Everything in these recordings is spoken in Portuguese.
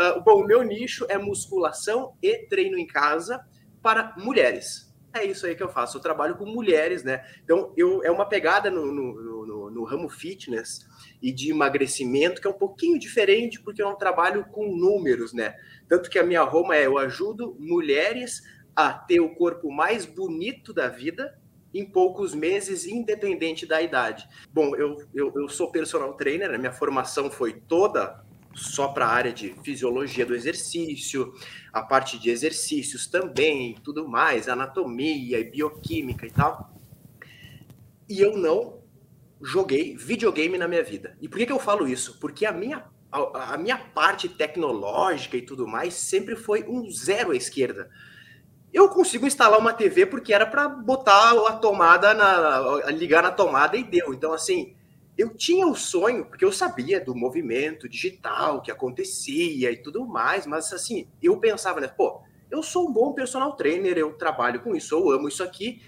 Uh, bom, o meu nicho é musculação e treino em casa para mulheres. É isso aí que eu faço. Eu trabalho com mulheres, né? Então, eu, é uma pegada no, no, no, no ramo fitness e de emagrecimento que é um pouquinho diferente, porque eu não trabalho com números, né? Tanto que a minha Roma é: eu ajudo mulheres a ter o corpo mais bonito da vida em poucos meses, independente da idade. Bom, eu, eu, eu sou personal trainer, a minha formação foi toda só para a área de fisiologia do exercício, a parte de exercícios também, tudo mais, anatomia e bioquímica e tal. E eu não joguei videogame na minha vida. E por que, que eu falo isso? Porque a minha, a, a minha parte tecnológica e tudo mais sempre foi um zero à esquerda eu consigo instalar uma TV porque era para botar a tomada na ligar na tomada e deu. Então assim, eu tinha o sonho porque eu sabia do movimento digital que acontecia e tudo mais, mas assim, eu pensava, né, pô, eu sou um bom personal trainer, eu trabalho com isso, eu amo isso aqui.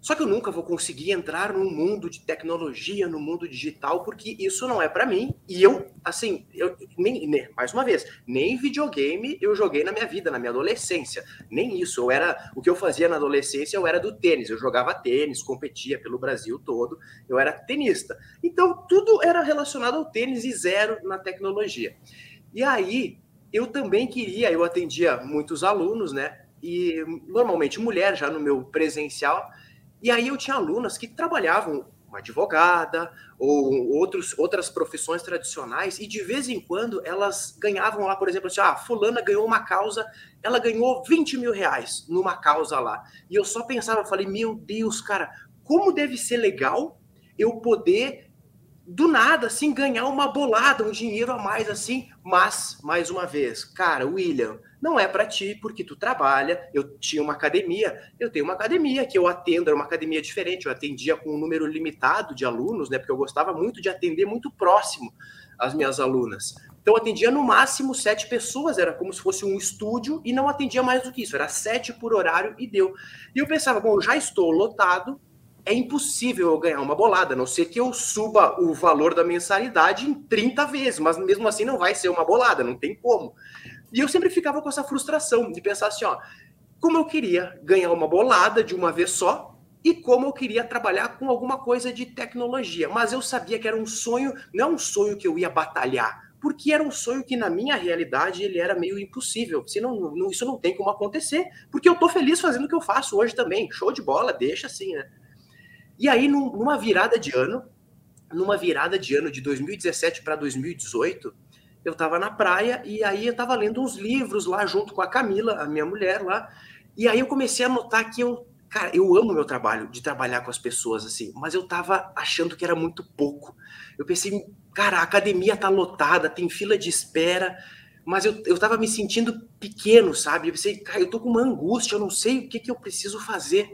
Só que eu nunca vou conseguir entrar no mundo de tecnologia, no mundo digital, porque isso não é para mim. E eu, assim, eu, nem, nem, mais uma vez, nem videogame eu joguei na minha vida, na minha adolescência. Nem isso. Eu era o que eu fazia na adolescência, eu era do tênis. Eu jogava tênis, competia pelo Brasil todo. Eu era tenista. Então tudo era relacionado ao tênis e zero na tecnologia. E aí eu também queria, eu atendia muitos alunos, né? E normalmente mulher já no meu presencial e aí eu tinha alunas que trabalhavam uma advogada ou outros, outras profissões tradicionais e de vez em quando elas ganhavam lá, por exemplo, assim, ah, fulana ganhou uma causa, ela ganhou 20 mil reais numa causa lá. E eu só pensava, falei, meu Deus, cara, como deve ser legal eu poder do nada, assim, ganhar uma bolada, um dinheiro a mais, assim. Mas, mais uma vez, cara, William, não é para ti, porque tu trabalha. Eu tinha uma academia, eu tenho uma academia que eu atendo, era uma academia diferente, eu atendia com um número limitado de alunos, né? Porque eu gostava muito de atender muito próximo as minhas alunas. Então eu atendia no máximo sete pessoas, era como se fosse um estúdio, e não atendia mais do que isso, era sete por horário e deu. E eu pensava, bom, já estou lotado, é impossível eu ganhar uma bolada, a não ser que eu suba o valor da mensalidade em 30 vezes, mas mesmo assim não vai ser uma bolada, não tem como. E eu sempre ficava com essa frustração de pensar assim, ó, como eu queria ganhar uma bolada de uma vez só e como eu queria trabalhar com alguma coisa de tecnologia. Mas eu sabia que era um sonho, não é um sonho que eu ia batalhar, porque era um sonho que na minha realidade ele era meio impossível. Se não, não, isso não tem como acontecer, porque eu tô feliz fazendo o que eu faço hoje também. Show de bola, deixa assim, né? E aí numa virada de ano, numa virada de ano de 2017 para 2018, eu estava na praia e aí eu estava lendo uns livros lá junto com a Camila, a minha mulher lá. E aí eu comecei a notar que eu, cara, eu amo meu trabalho, de trabalhar com as pessoas assim, mas eu estava achando que era muito pouco. Eu pensei, cara, a academia tá lotada, tem fila de espera, mas eu, eu tava me sentindo pequeno, sabe? Eu pensei, cara, eu tô com uma angústia, eu não sei o que, que eu preciso fazer.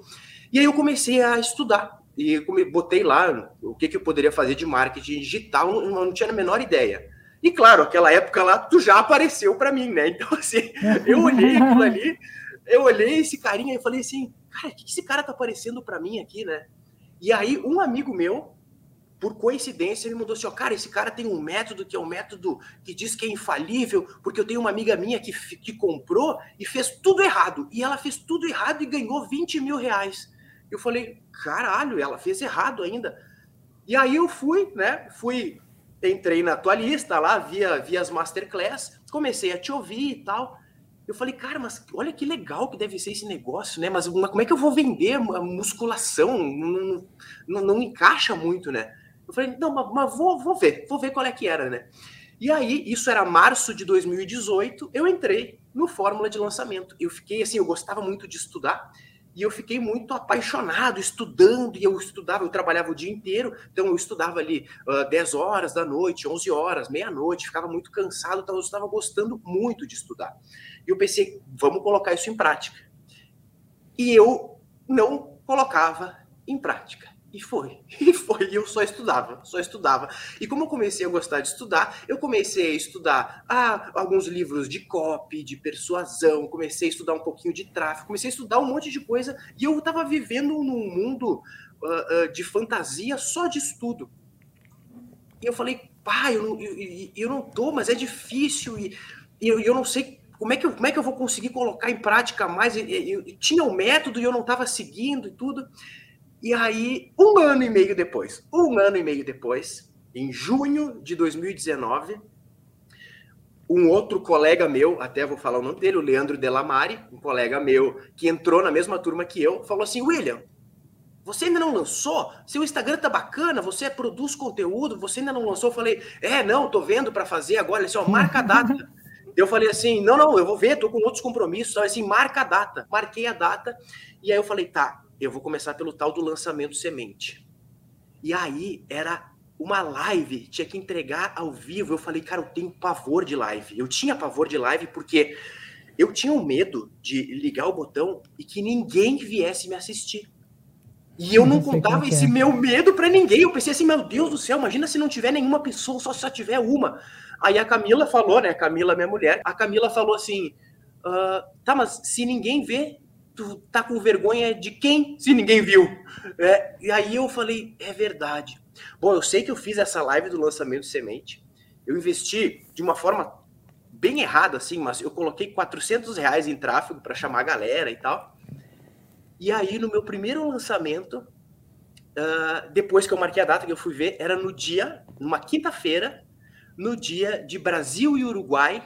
E aí eu comecei a estudar e botei lá o que, que eu poderia fazer de marketing digital, não, não tinha a menor ideia. E claro, aquela época lá, tu já apareceu para mim, né? Então, assim, eu olhei aquilo ali, eu olhei esse carinha e falei assim, cara, o que esse cara tá aparecendo para mim aqui, né? E aí, um amigo meu, por coincidência, ele mudou assim, ó, cara, esse cara tem um método que é um método que diz que é infalível, porque eu tenho uma amiga minha que, que comprou e fez tudo errado. E ela fez tudo errado e ganhou 20 mil reais. Eu falei, caralho, ela fez errado ainda. E aí eu fui, né? Fui entrei na tua lista lá, via, via as masterclass, comecei a te ouvir e tal. Eu falei, cara, mas olha que legal que deve ser esse negócio, né? Mas como é que eu vou vender a musculação? Não, não, não encaixa muito, né? Eu falei, não, mas, mas, vou, vou ver, vou ver qual é que era, né? E aí, isso era março de 2018, eu entrei no Fórmula de Lançamento. Eu fiquei assim, eu gostava muito de estudar, e eu fiquei muito apaixonado, estudando, e eu estudava, eu trabalhava o dia inteiro, então eu estudava ali uh, 10 horas da noite, 11 horas, meia-noite, ficava muito cansado, então eu estava gostando muito de estudar. E eu pensei, vamos colocar isso em prática. E eu não colocava em prática. E foi, e foi, e eu só estudava, só estudava. E como eu comecei a gostar de estudar, eu comecei a estudar ah, alguns livros de copy, de persuasão, comecei a estudar um pouquinho de tráfego, comecei a estudar um monte de coisa, e eu estava vivendo num mundo uh, uh, de fantasia só de estudo. E eu falei, pai, eu não, eu, eu não tô, mas é difícil, e e eu, eu não sei como é, que eu, como é que eu vou conseguir colocar em prática mais? Eu, eu, eu tinha o um método e eu não estava seguindo e tudo. E aí, um ano e meio depois, um ano e meio depois, em junho de 2019, um outro colega meu, até vou falar o nome dele, o Leandro Delamare, um colega meu que entrou na mesma turma que eu, falou assim: William, você ainda não lançou? Seu Instagram tá bacana, você produz conteúdo, você ainda não lançou? Eu falei: É, não, tô vendo para fazer agora. Ele disse: ó, marca a data. eu falei assim: Não, não, eu vou ver, tô com outros compromissos. Assim, marca a data. Marquei a data. E aí eu falei: Tá, eu vou começar pelo tal do lançamento semente. E aí era uma live, tinha que entregar ao vivo. Eu falei, cara, eu tenho pavor de live. Eu tinha pavor de live porque eu tinha um medo de ligar o botão e que ninguém viesse me assistir. E eu não contava esse é. meu medo para ninguém. Eu pensei assim, meu Deus do céu, imagina se não tiver nenhuma pessoa, só se só tiver uma. Aí a Camila falou, né? Camila, minha mulher, a Camila falou assim: uh, tá, mas se ninguém vê, tu tá com vergonha de quem se ninguém viu? É, e aí eu falei, é verdade. Bom, eu sei que eu fiz essa live do lançamento de semente, eu investi de uma forma bem errada, assim, mas eu coloquei 400 reais em tráfego para chamar a galera e tal. E aí, no meu primeiro lançamento, uh, depois que eu marquei a data que eu fui ver, era no dia, numa quinta-feira, no dia de Brasil e Uruguai,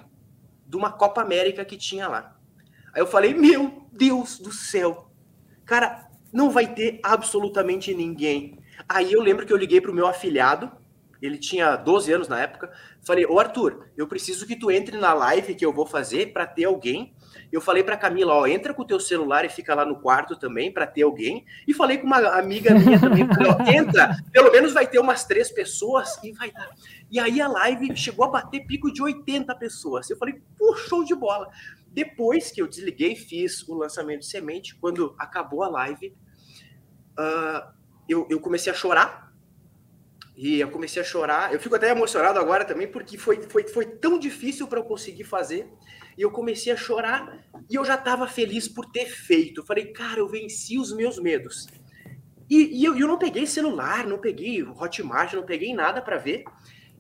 de uma Copa América que tinha lá. Aí eu falei, meu Deus do céu, cara, não vai ter absolutamente ninguém. Aí eu lembro que eu liguei para o meu afilhado, ele tinha 12 anos na época, falei, ô Arthur, eu preciso que tu entre na live que eu vou fazer para ter alguém. Eu falei para Camila, ó, entra com o teu celular e fica lá no quarto também para ter alguém. E falei com uma amiga minha também, falei, ó, entra, pelo menos vai ter umas três pessoas e vai dar. E aí a live chegou a bater pico de 80 pessoas. Eu falei, pô, show de bola. Depois que eu desliguei, fiz o lançamento de semente, quando acabou a live, uh, eu, eu comecei a chorar. E eu comecei a chorar. Eu fico até emocionado agora também, porque foi, foi, foi tão difícil para eu conseguir fazer. E eu comecei a chorar e eu já estava feliz por ter feito. Eu falei, cara, eu venci os meus medos. E, e eu, eu não peguei celular, não peguei Hotmart, não peguei nada para ver.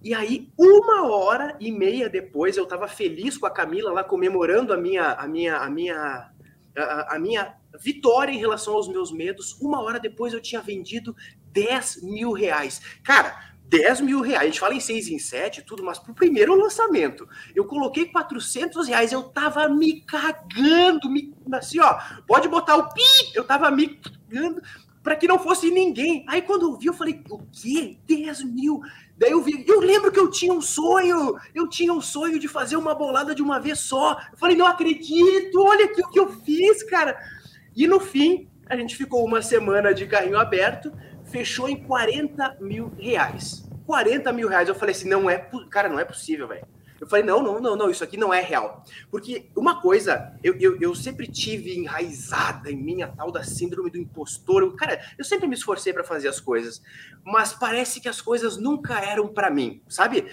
E aí, uma hora e meia depois, eu estava feliz com a Camila lá comemorando a minha, a minha, a minha, a, a, minha vitória em relação aos meus medos. Uma hora depois, eu tinha vendido 10 mil reais. Cara, 10 mil reais. A gente fala em 6 em 7, tudo, mas pro primeiro lançamento, eu coloquei 400 reais. Eu tava me cagando, me, assim, ó, pode botar o pi. Eu tava me cagando para que não fosse ninguém. Aí quando eu vi, eu falei, o quê? 10 mil? Daí eu vi, eu lembro que eu tinha um sonho, eu tinha um sonho de fazer uma bolada de uma vez só. Eu falei, não acredito, olha aqui o que eu fiz, cara. E no fim, a gente ficou uma semana de carrinho aberto, fechou em 40 mil reais. 40 mil reais. Eu falei assim, não é, cara, não é possível, velho. Eu falei, não, não, não, não, isso aqui não é real. Porque uma coisa, eu, eu, eu sempre tive enraizada em mim a tal da síndrome do impostor. Eu, cara, eu sempre me esforcei para fazer as coisas, mas parece que as coisas nunca eram para mim, sabe?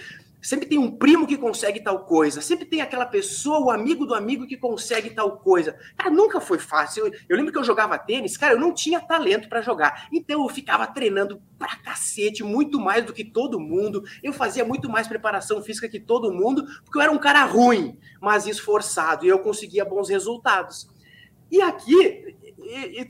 Sempre tem um primo que consegue tal coisa, sempre tem aquela pessoa, o amigo do amigo que consegue tal coisa. Cara, nunca foi fácil. Eu, eu lembro que eu jogava tênis, cara, eu não tinha talento para jogar. Então eu ficava treinando pra cacete, muito mais do que todo mundo. Eu fazia muito mais preparação física que todo mundo, porque eu era um cara ruim, mas esforçado, e eu conseguia bons resultados. E aqui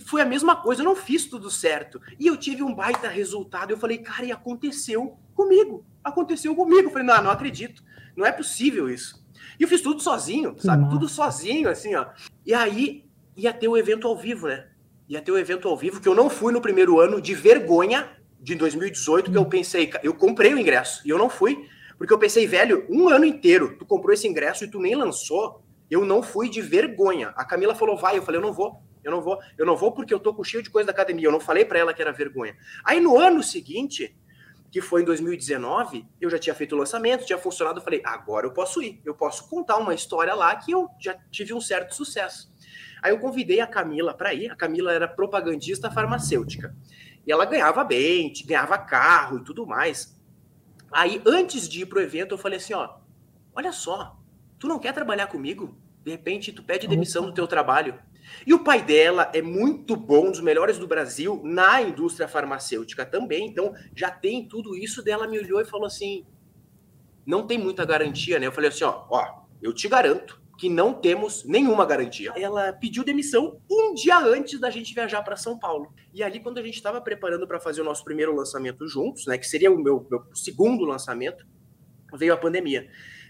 foi a mesma coisa, eu não fiz tudo certo. E eu tive um baita resultado. Eu falei, cara, e aconteceu comigo aconteceu comigo. Eu falei, não, não acredito. Não é possível isso. E eu fiz tudo sozinho, sabe? Tudo sozinho, assim, ó. E aí ia ter o evento ao vivo, né? Ia ter o evento ao vivo, que eu não fui no primeiro ano de vergonha de 2018, que eu pensei, eu comprei o ingresso e eu não fui, porque eu pensei, velho, um ano inteiro, tu comprou esse ingresso e tu nem lançou, eu não fui de vergonha. A Camila falou, vai, eu falei, eu não vou, eu não vou, eu não vou porque eu tô com cheio de coisa da academia, eu não falei para ela que era vergonha. Aí no ano seguinte, que foi em 2019, eu já tinha feito o lançamento, tinha funcionado, eu falei, agora eu posso ir, eu posso contar uma história lá que eu já tive um certo sucesso. Aí eu convidei a Camila para ir, a Camila era propagandista farmacêutica, e ela ganhava bem, ganhava carro e tudo mais. Aí, antes de ir pro evento, eu falei assim, ó, olha só, tu não quer trabalhar comigo? De repente, tu pede demissão do teu trabalho. E o pai dela é muito bom, um dos melhores do Brasil na indústria farmacêutica também. Então já tem tudo isso. Dela me olhou e falou assim: não tem muita garantia, né? Eu falei assim: ó, ó eu te garanto que não temos nenhuma garantia. Ela pediu demissão um dia antes da gente viajar para São Paulo. E ali, quando a gente estava preparando para fazer o nosso primeiro lançamento juntos, né, que seria o meu, meu segundo lançamento, veio a pandemia.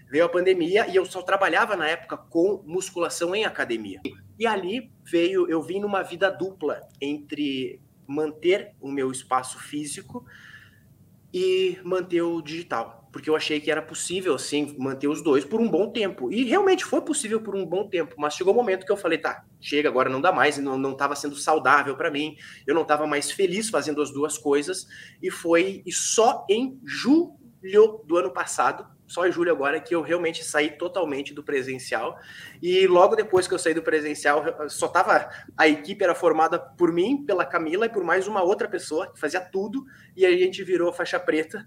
Veio a pandemia e eu só trabalhava na época com musculação em academia. E ali veio, eu vim numa vida dupla entre manter o meu espaço físico e manter o digital porque eu achei que era possível, assim, manter os dois por um bom tempo. E realmente foi possível por um bom tempo, mas chegou o um momento que eu falei, tá, chega, agora não dá mais, não, não tava sendo saudável para mim, eu não estava mais feliz fazendo as duas coisas, e foi e só em julho do ano passado só em julho agora que eu realmente saí totalmente do presencial. E logo depois que eu saí do presencial, só tava a equipe era formada por mim, pela Camila e por mais uma outra pessoa que fazia tudo, e a gente virou faixa preta